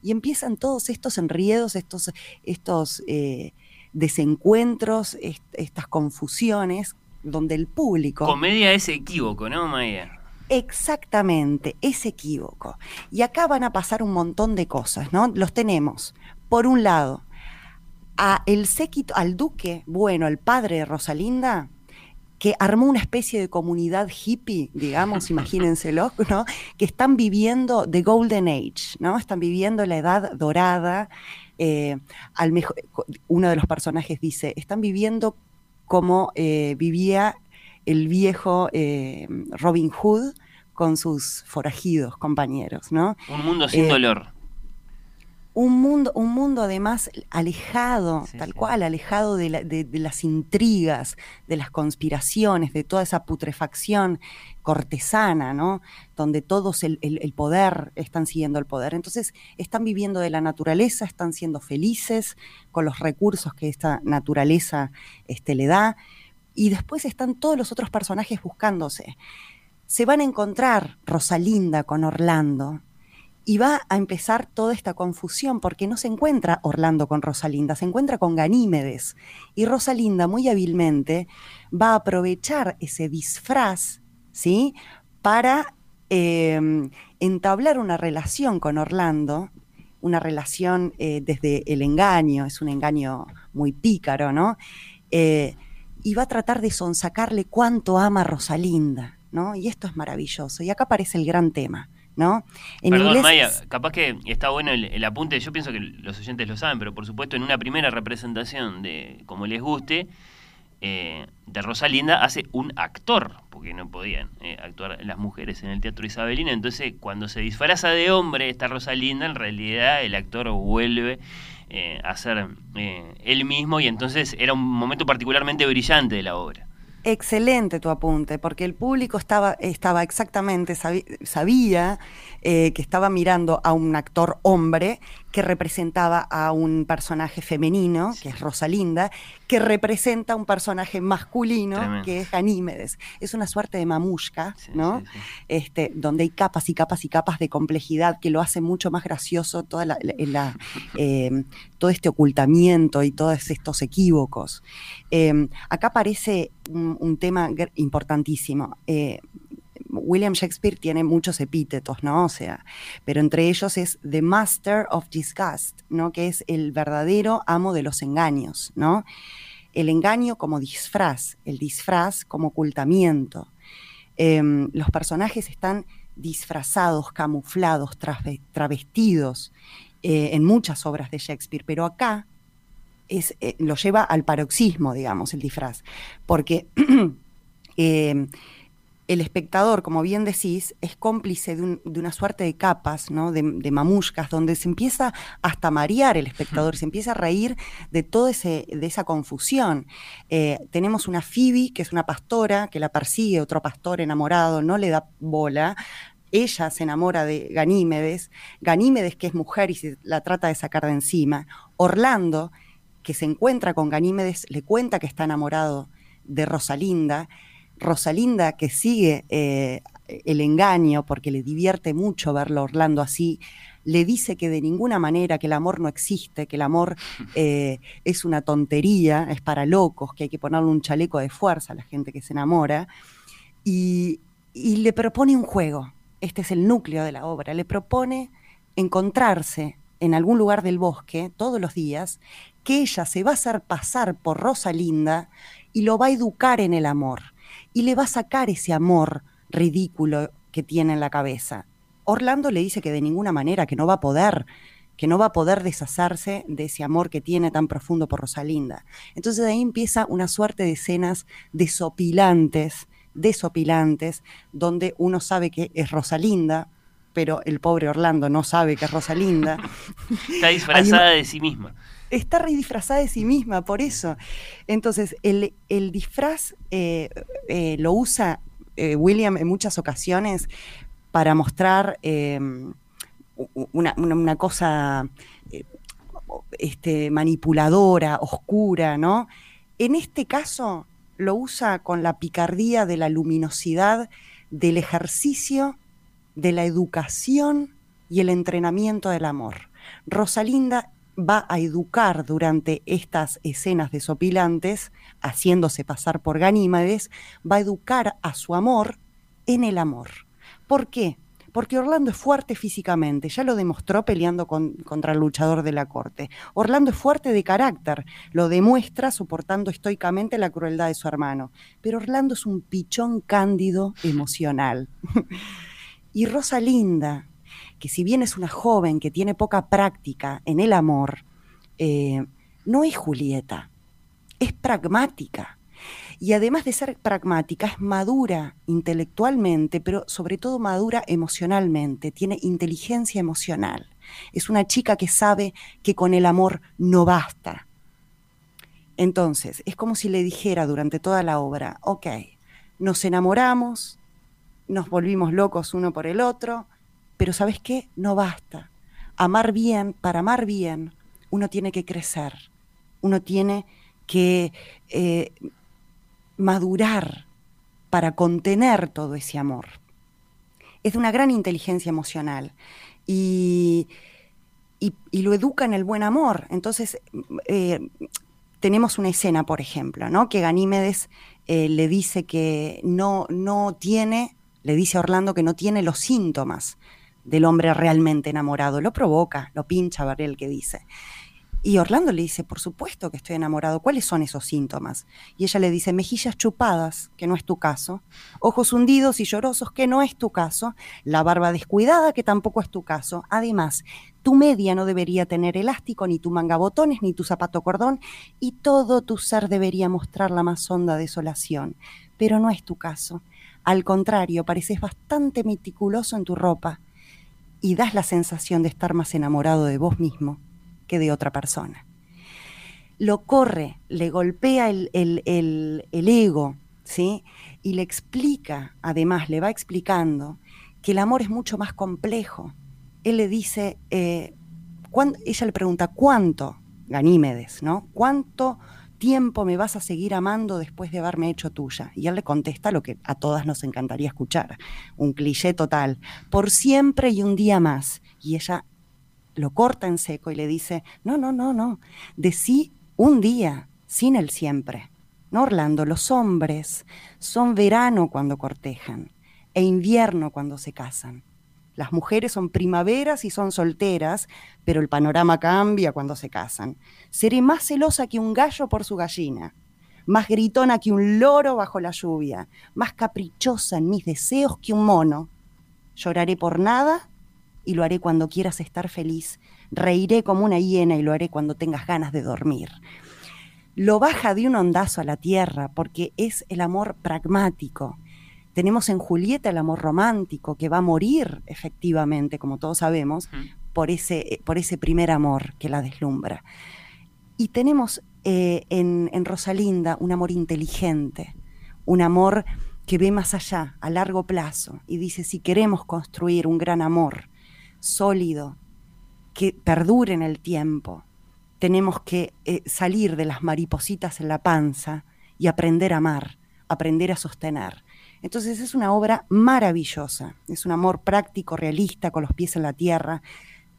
y empiezan todos estos enriedos, estos, estos eh, desencuentros, estas confusiones, donde el público... Comedia es equívoco, ¿no, Maya? Exactamente, es equívoco. Y acá van a pasar un montón de cosas, ¿no? Los tenemos, por un lado, a el séquito, al duque, bueno, al padre de Rosalinda, que armó una especie de comunidad hippie, digamos, imagínenselo, ¿no? Que están viviendo the golden age, ¿no? Están viviendo la edad dorada. Eh, al mejor, uno de los personajes dice, están viviendo como eh, vivía el viejo eh, Robin Hood con sus forajidos compañeros, ¿no? Un mundo sin dolor un mundo, un mundo además alejado, tal cual, alejado de, las intrigas, de las conspiraciones, de toda esa putrefacción cortesana, ¿no? Donde todos el, poder están siguiendo el poder. Entonces, están viviendo de la naturaleza, están siendo felices con los recursos que esta naturaleza este, le da. Y después están todos los otros personajes buscándose. Se van a encontrar Rosalinda con Orlando, y va a empezar toda esta confusión porque no se encuentra Orlando con Rosalinda, se encuentra con Ganímedes. Y Rosalinda muy hábilmente va a aprovechar ese disfraz, ¿sí? Para em, entablar una relación con Orlando, una relación eh, desde el engaño, es un engaño muy pícaro, ¿no? Eh, y va a tratar de sonsacarle cuánto ama a Rosalinda, ¿no? Y esto es maravilloso. Y acá aparece el gran tema. ¿no? En Perdón, Maya, capaz que está bueno el, apunte, yo pienso que los oyentes lo saben, pero por supuesto en una primera representación de como les guste, eh, de Rosalinda hace un actor, porque no podían eh, actuar las mujeres en el teatro isabelino, entonces cuando se disfraza de hombre esta Rosalinda, en realidad el actor vuelve eh, a ser él mismo y entonces era un momento particularmente brillante de la obra. Excelente tu apunte, porque el público estaba, estaba exactamente, sabía eh, que estaba mirando a un actor hombre que representaba a un personaje femenino, que es Rosalinda, que representa a un personaje masculino, que es Ganímedes. Es una suerte de mamushka, ¿no? Este, donde hay capas y capas y capas de complejidad que lo hace mucho más gracioso toda la, eh, todo este ocultamiento y todos estos equívocos. Eh, acá aparece un, tema importantísimo. Eh, William Shakespeare tiene muchos epítetos, ¿no? O sea, pero entre ellos es The Master of Disgust, ¿no? Que es el verdadero amo de los engaños, ¿no? El engaño como disfraz, el disfraz como ocultamiento. Em, los personajes están disfrazados, camuflados, travestidos eh, en muchas obras de Shakespeare, pero acá es, eh, lo lleva al paroxismo, digamos, el disfraz, porque em, el espectador, como bien decís, es cómplice de, una suerte de capas, ¿no? de, de, mamushkas, donde se empieza hasta a marear el espectador, se empieza a reír de toda de esa confusión. Eh, tenemos una Phoebe, que es una pastora, que la persigue otro pastor enamorado, no le da bola. Ella se enamora de Ganímedes, Ganímedes que es mujer y se la trata de sacar de encima. Orlando, que se encuentra con Ganímedes, le cuenta que está enamorado de Rosalinda Rosalinda, que sigue eh, el engaño porque le divierte mucho verlo Orlando así, le dice que de ninguna manera, que el amor no existe, que el amor eh, es una tontería, es para locos, que hay que ponerle un chaleco de fuerza a la gente que se enamora, y, y le propone un juego. Este es el núcleo de la obra. Le propone encontrarse en algún lugar del bosque todos los días, que ella se va a hacer pasar por Rosalinda y lo va a educar en el amor y le va a sacar ese amor ridículo que tiene en la cabeza. Orlando le dice que de ninguna manera, que no va a poder, que no va a poder deshacerse de ese amor que tiene tan profundo por Rosalinda. Entonces de ahí empieza una suerte de escenas desopilantes, desopilantes, donde uno sabe que es Rosalinda, pero el pobre Orlando no sabe que es Rosalinda. Está disfrazada de sí misma está re disfrazada de sí misma, por eso. Entonces, el, disfraz eh, eh, lo usa eh, William en muchas ocasiones para mostrar una, cosa este, manipuladora, oscura, ¿no? En este caso lo usa con la picardía de la luminosidad del ejercicio, de la educación y el entrenamiento del amor. Rosalinda va a educar durante estas escenas desopilantes, haciéndose pasar por Ganímedes, va a educar a su amor en el amor. ¿Por qué? Porque Orlando es fuerte físicamente, ya lo demostró peleando contra el luchador de la corte. Orlando es fuerte de carácter, lo demuestra soportando estoicamente la crueldad de su hermano. Pero Orlando es un pichón cándido emocional. y Rosalinda, que si bien es una joven que tiene poca práctica en el amor, eh, no es Julieta, es pragmática. Y además de ser pragmática, es madura intelectualmente, pero sobre todo madura emocionalmente, tiene inteligencia emocional. Es una chica que sabe que con el amor no basta. Entonces, es como si le dijera durante toda la obra, ok, nos enamoramos, nos volvimos locos uno por el otro, pero ¿sabes qué? No basta. Amar bien, para amar bien, uno tiene que crecer, uno tiene que eh, madurar para contener todo ese amor. Es de una gran inteligencia emocional y, lo educa en el buen amor. Entonces, eh, tenemos una escena, por ejemplo, ¿no? que Ganímedes eh, le dice que no, no tiene, le dice a Orlando que no tiene los síntomas del hombre realmente enamorado. Lo provoca, lo pincha, ver el que dice. Y Orlando le dice, por supuesto que estoy enamorado, ¿cuáles son esos síntomas? Y ella le dice, mejillas chupadas, que no es tu caso, ojos hundidos y llorosos, que no es tu caso, la barba descuidada, que tampoco es tu caso. Además, tu media no debería tener elástico, ni tu manga botones, ni tu zapato cordón, y todo tu ser debería mostrar la más honda desolación. Pero no es tu caso. Al contrario, pareces bastante meticuloso en tu ropa y das la sensación de estar más enamorado de vos mismo que de otra persona. Lo corre, le golpea el, ego, ¿sí? Y le explica, además, le va explicando que el amor es mucho más complejo. Él le dice, eh, ella le pregunta, ¿cuánto? Ganímedes, ¿no? ¿Cuánto tiempo me vas a seguir amando después de haberme hecho tuya? Y él le contesta lo que a todas nos encantaría escuchar, un cliché total, por siempre y un día más. Y ella lo corta en seco y le dice, no, no, no, no, de sí un día, sin el siempre. No, Orlando, los hombres son verano cuando cortejan e invierno cuando se casan. Las mujeres son primaveras y son solteras, pero el panorama cambia cuando se casan. Seré más celosa que un gallo por su gallina, más gritona que un loro bajo la lluvia, más caprichosa en mis deseos que un mono. Lloraré por nada y lo haré cuando quieras estar feliz. Reiré como una hiena y lo haré cuando tengas ganas de dormir. Lo baja de un ondazo a la tierra porque es el amor pragmático Tenemos en Julieta el amor romántico, que va a morir efectivamente, como todos sabemos, por, ese, por ese primer amor que la deslumbra. Y tenemos eh, en, en Rosalinda un amor inteligente, un amor que ve más allá, a largo plazo, y dice, si queremos construir un gran amor sólido, que perdure en el tiempo, tenemos que eh, salir de las maripositas en la panza y aprender a amar, aprender a sostener. Entonces es una obra maravillosa, es un amor práctico, realista, con los pies en la tierra.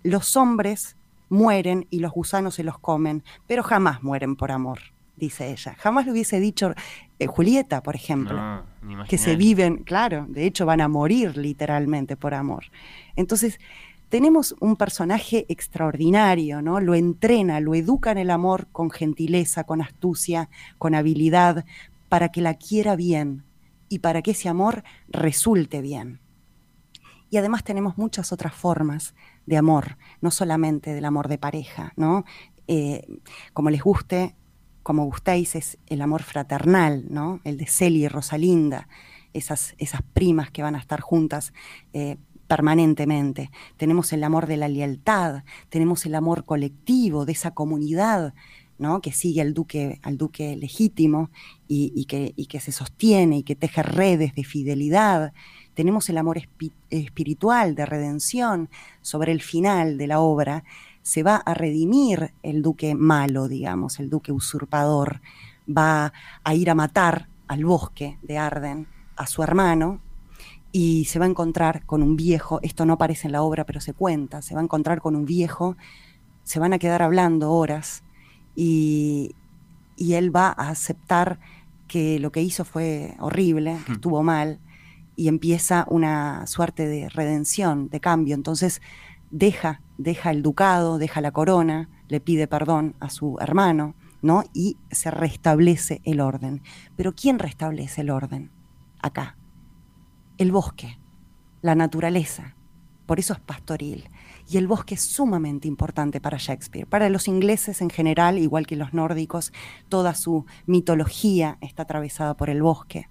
Los hombres mueren y los gusanos se los comen, pero jamás mueren por amor, dice ella. Jamás le hubiese dicho eh, Julieta, por ejemplo, que se viven, claro, de hecho van a morir literalmente por amor. Entonces, tenemos un personaje extraordinario, ¿no? Lo entrena, lo educa en el amor con gentileza, con astucia, con habilidad, para que la quiera bien y para que ese amor resulte bien. Y además tenemos muchas otras formas de amor, no solamente del amor de pareja, ¿no? Eh, como les guste, como gustéis, es el amor fraternal, ¿no? El de Celia y Rosalinda, esas, esas primas que van a estar juntas eh, permanentemente. Tenemos el amor de la lealtad, tenemos el amor colectivo de esa comunidad que sigue al duque, al duque legítimo y, que, y, que, se sostiene y que teje redes de fidelidad. Tenemos el amor espiritual de redención, sobre el final de la obra. Se va a redimir el duque malo, digamos, el duque usurpador, va a ir a matar al bosque de Arden a su hermano y se va a encontrar con un viejo, esto no aparece en la obra pero se cuenta, se va a encontrar con un viejo, se van a quedar hablando horas y, y él va a aceptar que lo que hizo fue horrible, que hmm. estuvo mal, y empieza una suerte de redención, de cambio. Entonces deja, deja el ducado, deja la corona, le pide perdón a su hermano, ¿no? Y se restablece el orden. Pero ¿quién restablece el orden? Acá. El bosque, la naturaleza. Por eso es pastoril. Y el bosque es sumamente importante para Shakespeare. Para los ingleses en general, igual que los nórdicos, toda su mitología está atravesada por el bosque.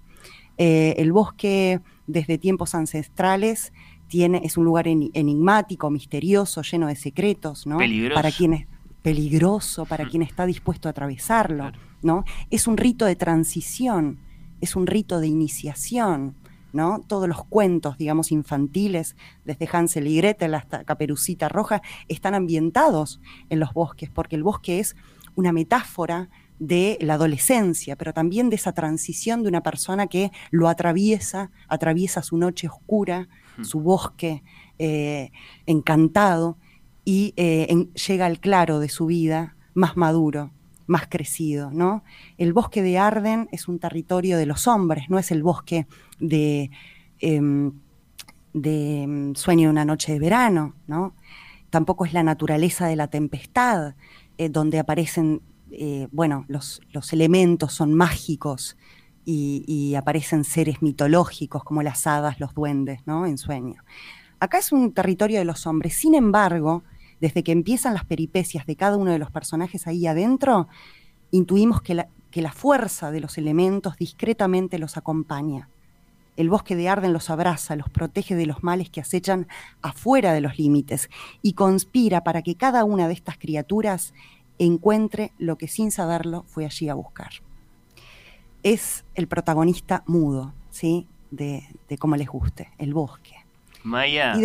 Eh, el bosque desde tiempos ancestrales tiene, es un lugar enigmático, misterioso, lleno de secretos, ¿no? Peligroso. Para quienes peligroso para mm. quien está dispuesto a atravesarlo, ¿no? Es un rito de transición, es un rito de iniciación, ¿no? Todos los cuentos, digamos, infantiles, desde Hansel y Gretel hasta Caperucita Roja, están ambientados en los bosques, porque el bosque es una metáfora de la adolescencia, pero también de esa transición de una persona que lo atraviesa, atraviesa su noche oscura, hmm. su bosque eh, encantado y eh, llega al claro de su vida más maduro, más crecido, ¿no? El bosque de Arden es un territorio de los hombres, no es el bosque de, em, em, sueño de una noche de verano, ¿no? Tampoco es la naturaleza de la tempestad, eh, donde aparecen eh, bueno, los, elementos son mágicos y, aparecen seres mitológicos como las hadas, los duendes, ¿no? En sueño. Acá es un territorio de los hombres. Sin embargo, desde que empiezan las peripecias de cada uno de los personajes ahí adentro, intuimos que la, que la fuerza de los elementos discretamente los acompaña. El bosque de Arden los abraza, los protege de los males que acechan afuera de los límites y conspira para que cada una de estas criaturas encuentre lo que sin saberlo fue allí a buscar. Es el protagonista mudo, ¿sí? De, cómo les guste, el bosque. Maya,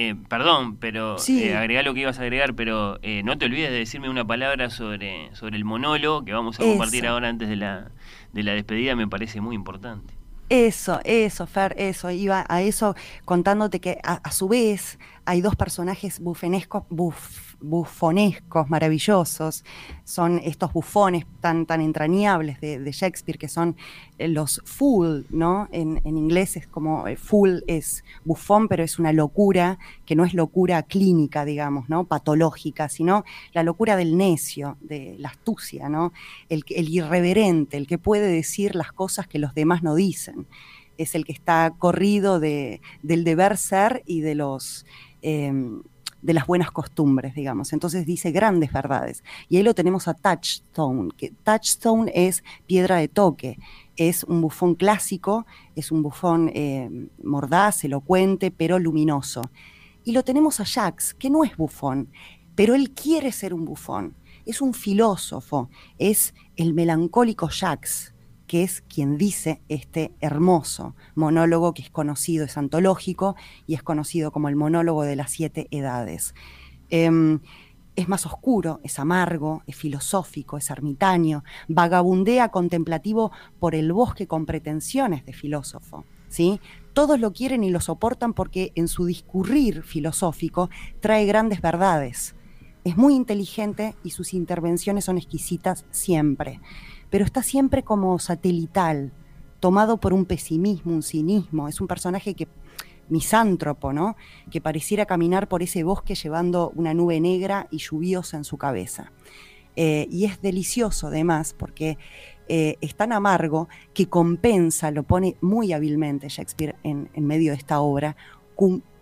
eh, perdón, pero eh, agrega lo que ibas a agregar, pero eh, no te olvides de decirme una palabra sobre, sobre el monólogo que vamos a compartir ahora antes de la, de la despedida, me parece muy importante. Eso, eso, Fer, eso, iba a eso contándote que a, su vez hay dos personajes bufenescos, buf, bufonescos, maravillosos, son estos bufones tan, tan entrañables de, Shakespeare, que son eh, los fool, ¿no? En, inglés es como, eh, fool es bufón, pero es una locura que no es locura clínica, digamos, ¿no? Patológica, sino la locura del necio, de la astucia, ¿no? El, el irreverente, el que puede decir las cosas que los demás no dicen. Es el que está corrido de, del deber ser y de los... Em, de las buenas costumbres, digamos. Entonces dice grandes verdades. Y ahí lo tenemos a Touchstone, que Touchstone es piedra de toque, es un bufón clásico, es un bufón eh, mordaz, elocuente, pero luminoso. Y lo tenemos a Jax, que no es bufón, pero él quiere ser un bufón. Es un filósofo, es el melancólico Jax, que es quien dice este hermoso monólogo que es conocido, es antológico y es conocido como el monólogo de las siete edades. Em, es más oscuro, es amargo, es filosófico, es ermitaño, vagabundea contemplativo por el bosque con pretensiones de filósofo. ¿sí? Todos lo quieren y lo soportan porque en su discurrir filosófico trae grandes verdades. Es muy inteligente y sus intervenciones son exquisitas siempre pero está siempre como satelital, tomado por un pesimismo, un cinismo. Es un personaje que misántropo, ¿no? Que pareciera caminar por ese bosque llevando una nube negra y lluviosa en su cabeza. Eh, y es delicioso además porque eh, es tan amargo que compensa, lo pone muy hábilmente Shakespeare en, medio de esta obra,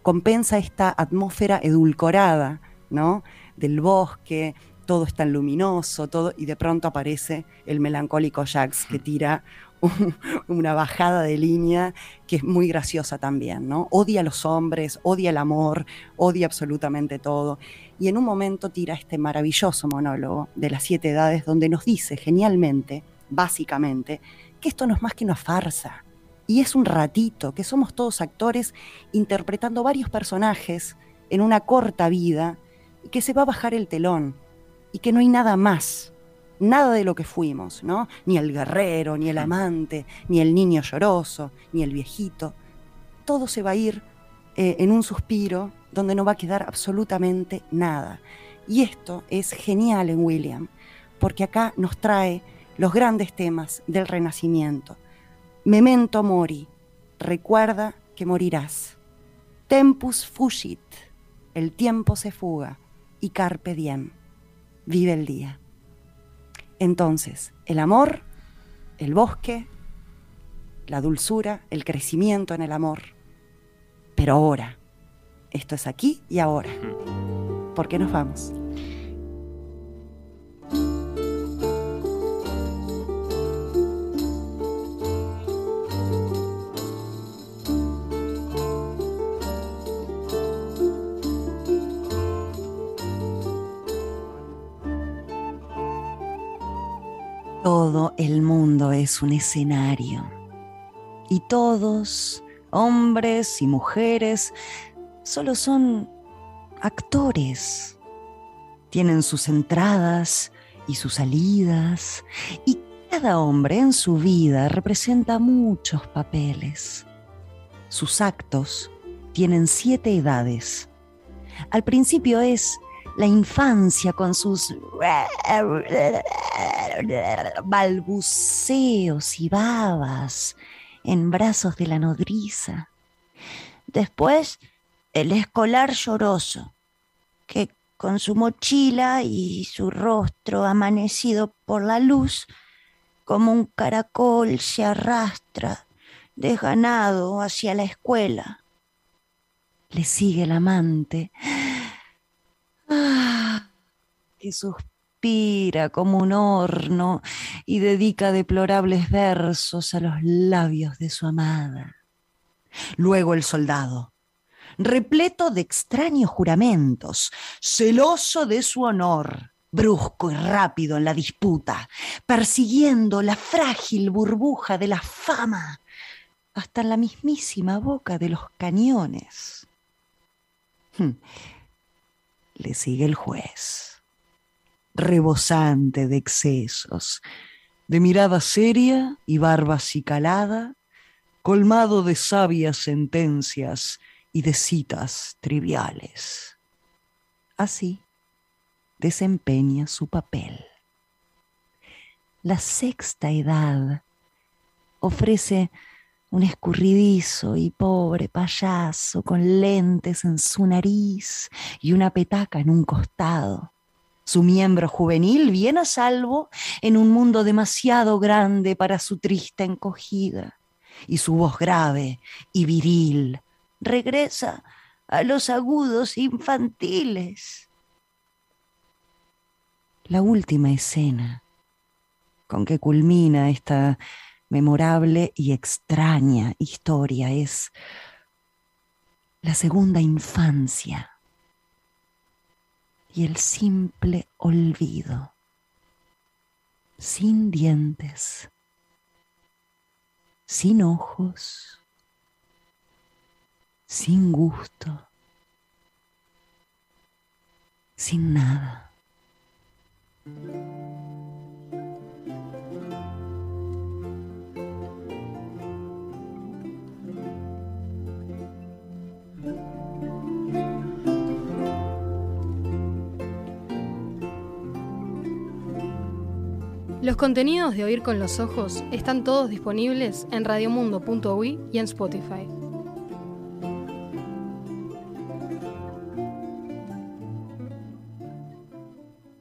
compensa esta atmósfera edulcorada, ¿no? Del bosque, todo es tan luminoso, todo, y de pronto aparece el melancólico Jax que tira una bajada de línea que es muy graciosa también, ¿no? Odia a los hombres, odia el amor, odia absolutamente todo. Y en un momento tira este maravilloso monólogo de las siete edades donde nos dice genialmente, básicamente, que esto no es más que una farsa. Y es un ratito, que somos todos actores interpretando varios personajes en una corta vida que se va a bajar el telón y que no hay nada más, nada de lo que fuimos, ¿no? Ni el guerrero, ni el amante, ni el niño lloroso, ni el viejito. Todo se va a ir eh, en un suspiro donde no va a quedar absolutamente nada. Y esto es genial en William, porque acá nos trae los grandes temas del renacimiento. Memento mori, recuerda que morirás. Tempus fugit, el tiempo se fuga, y carpe diem vive el día. Entonces, el amor, el bosque, la dulzura, el crecimiento en el amor. Pero ahora, esto es aquí y ahora. ¿Por qué nos vamos? Todo el mundo es un escenario y todos, hombres y mujeres, solo son actores. Tienen sus entradas y sus salidas y cada hombre en su vida representa muchos papeles. Sus actos tienen siete edades. Al principio es la infancia con sus balbuceos y babas en brazos de la nodriza. Después, el escolar lloroso, que con su mochila y su rostro amanecido por la luz, como un caracol se arrastra desganado hacia la escuela. Le sigue el amante, que suspira como un horno y dedica deplorables versos a los labios de su amada. Luego el soldado, repleto de extraños juramentos, celoso de su honor, brusco y rápido en la disputa, persiguiendo la frágil burbuja de la fama hasta la mismísima boca de los cañones. Le sigue el juez, rebosante de excesos, de mirada seria y barba acicalada, colmado de sabias sentencias y de citas triviales. Así desempeña su papel. La sexta edad ofrece un escurridizo y pobre payaso con lentes en su nariz y una petaca en un costado. Su miembro juvenil bien a salvo en un mundo demasiado grande para su triste encogida. Y su voz grave y viril regresa a los agudos infantiles. La última escena con que culmina esta memorable y extraña historia es la segunda infancia y el simple olvido, sin dientes, sin ojos, sin gusto, sin nada. Los contenidos de Oír con los Ojos están todos disponibles en radiomundo.uy y en Spotify.